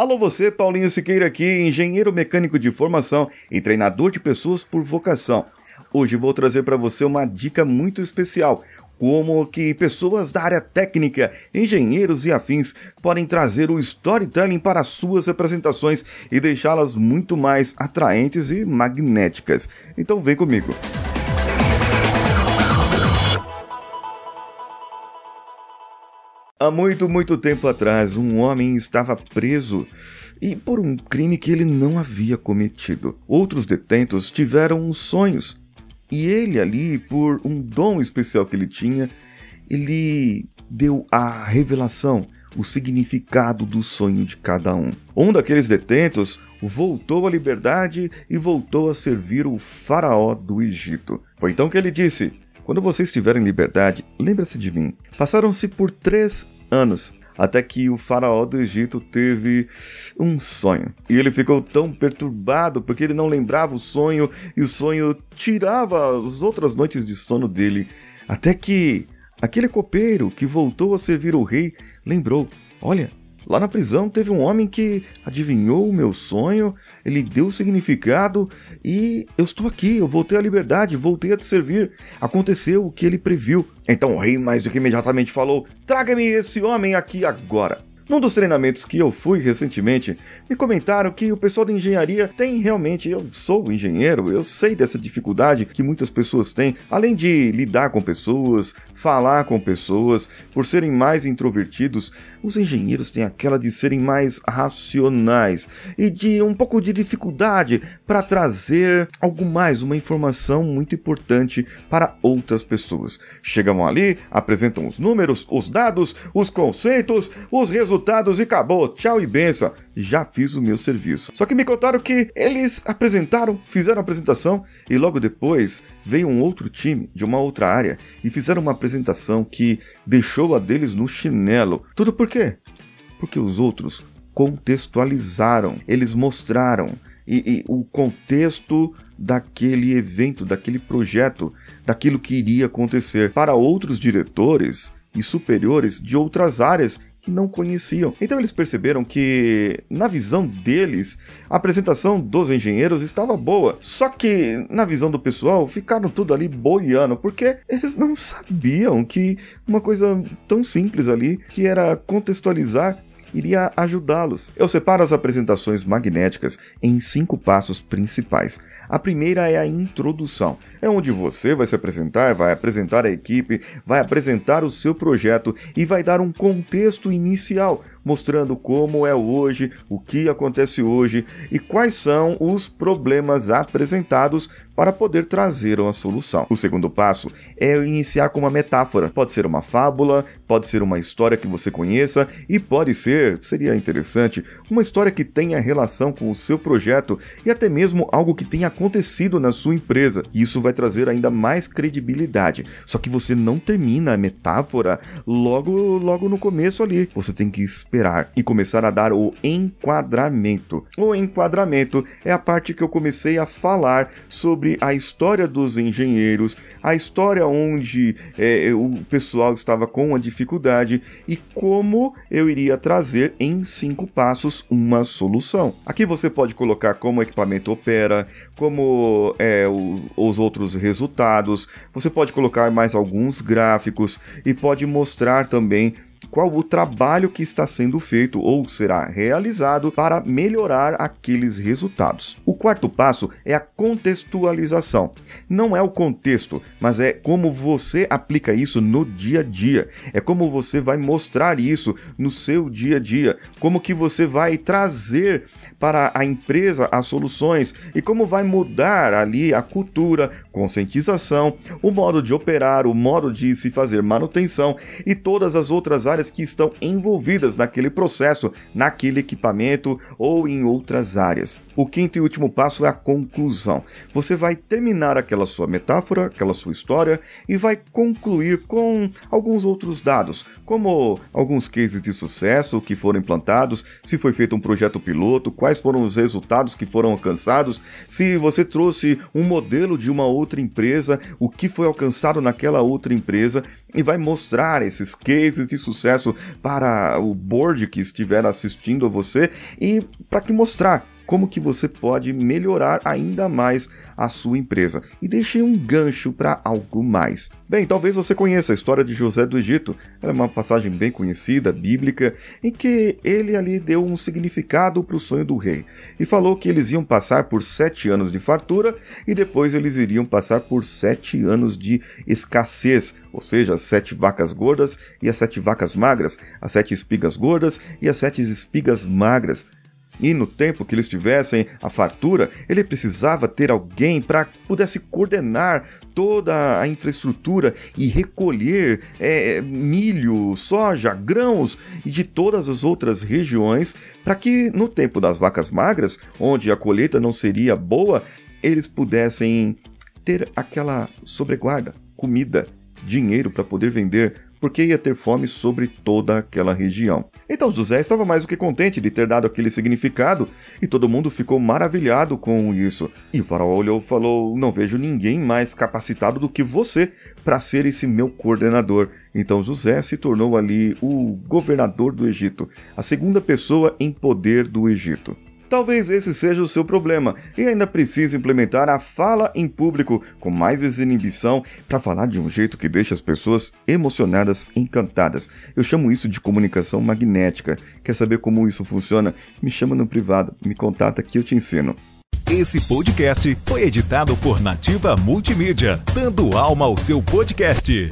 Alô você, Paulinho Siqueira aqui, engenheiro mecânico de formação e treinador de pessoas por vocação. Hoje vou trazer para você uma dica muito especial, como que pessoas da área técnica, engenheiros e afins podem trazer o storytelling para suas apresentações e deixá-las muito mais atraentes e magnéticas. Então vem comigo. Há muito, muito tempo atrás, um homem estava preso e por um crime que ele não havia cometido. Outros detentos tiveram sonhos e ele ali, por um dom especial que ele tinha, ele deu a revelação, o significado do sonho de cada um. Um daqueles detentos voltou à liberdade e voltou a servir o faraó do Egito. Foi então que ele disse: quando você estiver em liberdade, lembre-se de mim. Passaram-se por três anos até que o faraó do Egito teve um sonho. E ele ficou tão perturbado porque ele não lembrava o sonho e o sonho tirava as outras noites de sono dele. Até que aquele copeiro que voltou a servir o rei lembrou: Olha, Lá na prisão teve um homem que adivinhou o meu sonho, ele deu significado e eu estou aqui, eu voltei à liberdade, voltei a te servir. Aconteceu o que ele previu. Então o rei mais do que imediatamente falou: Traga-me esse homem aqui agora. Num dos treinamentos que eu fui recentemente, me comentaram que o pessoal da engenharia tem realmente, eu sou engenheiro, eu sei dessa dificuldade que muitas pessoas têm, além de lidar com pessoas, falar com pessoas, por serem mais introvertidos, os engenheiros têm aquela de serem mais racionais e de um pouco de dificuldade para trazer algo mais, uma informação muito importante para outras pessoas. Chegam ali, apresentam os números, os dados, os conceitos, os resultados e acabou. Tchau e benção. Já fiz o meu serviço. Só que me contaram que eles apresentaram, fizeram a apresentação e logo depois veio um outro time de uma outra área e fizeram uma apresentação que deixou a deles no chinelo. Tudo por quê? Porque os outros contextualizaram, eles mostraram e, e, o contexto daquele evento, daquele projeto, daquilo que iria acontecer para outros diretores e superiores de outras áreas que não conheciam. Então eles perceberam que, na visão deles, a apresentação dos engenheiros estava boa. Só que, na visão do pessoal, ficaram tudo ali boiando, porque eles não sabiam que uma coisa tão simples ali, que era contextualizar iria ajudá-los. Eu separo as apresentações magnéticas em cinco passos principais. A primeira é a introdução. É onde você vai se apresentar, vai apresentar a equipe, vai apresentar o seu projeto e vai dar um contexto inicial, mostrando como é hoje, o que acontece hoje e quais são os problemas apresentados para poder trazer uma solução. O segundo passo é iniciar com uma metáfora. Pode ser uma fábula, pode ser uma história que você conheça e pode ser, seria interessante, uma história que tenha relação com o seu projeto e até mesmo algo que tenha acontecido na sua empresa. Isso vai trazer ainda mais credibilidade. Só que você não termina a metáfora logo logo no começo ali. Você tem que esperar e começar a dar o enquadramento. O enquadramento é a parte que eu comecei a falar sobre sobre a história dos engenheiros, a história onde é, o pessoal estava com a dificuldade e como eu iria trazer em cinco passos uma solução. Aqui você pode colocar como o equipamento opera, como é, o, os outros resultados, você pode colocar mais alguns gráficos e pode mostrar também qual o trabalho que está sendo feito ou será realizado para melhorar aqueles resultados. O quarto passo é a contextualização. Não é o contexto, mas é como você aplica isso no dia a dia. É como você vai mostrar isso no seu dia a dia, como que você vai trazer para a empresa as soluções e como vai mudar ali a cultura, conscientização, o modo de operar, o modo de se fazer manutenção e todas as outras áreas que estão envolvidas naquele processo, naquele equipamento ou em outras áreas. O quinto e último passo é a conclusão. Você vai terminar aquela sua metáfora, aquela sua história e vai concluir com alguns outros dados, como alguns cases de sucesso que foram implantados, se foi feito um projeto piloto, quais foram os resultados que foram alcançados, se você trouxe um modelo de uma outra empresa, o que foi alcançado naquela outra empresa e vai mostrar esses cases de sucesso para o board que estiver assistindo a você e para que mostrar como que você pode melhorar ainda mais a sua empresa. E deixei um gancho para algo mais. Bem, talvez você conheça a história de José do Egito. É uma passagem bem conhecida, bíblica, em que ele ali deu um significado para o sonho do rei e falou que eles iam passar por sete anos de fartura e depois eles iriam passar por sete anos de escassez, ou seja, as sete vacas gordas e as sete vacas magras, as sete espigas gordas e as sete espigas magras. E no tempo que eles tivessem a fartura, ele precisava ter alguém para pudesse coordenar toda a infraestrutura e recolher é, milho, soja, grãos e de todas as outras regiões, para que no tempo das vacas magras, onde a colheita não seria boa, eles pudessem ter aquela sobreguarda, comida, dinheiro para poder vender porque ia ter fome sobre toda aquela região. Então José estava mais do que contente de ter dado aquele significado e todo mundo ficou maravilhado com isso. E faraó olhou e falou: Não vejo ninguém mais capacitado do que você para ser esse meu coordenador. Então José se tornou ali o governador do Egito, a segunda pessoa em poder do Egito. Talvez esse seja o seu problema e ainda precise implementar a fala em público com mais desinibição para falar de um jeito que deixa as pessoas emocionadas, encantadas. Eu chamo isso de comunicação magnética. Quer saber como isso funciona? Me chama no privado, me contata que eu te ensino. Esse podcast foi editado por Nativa Multimídia, dando alma ao seu podcast.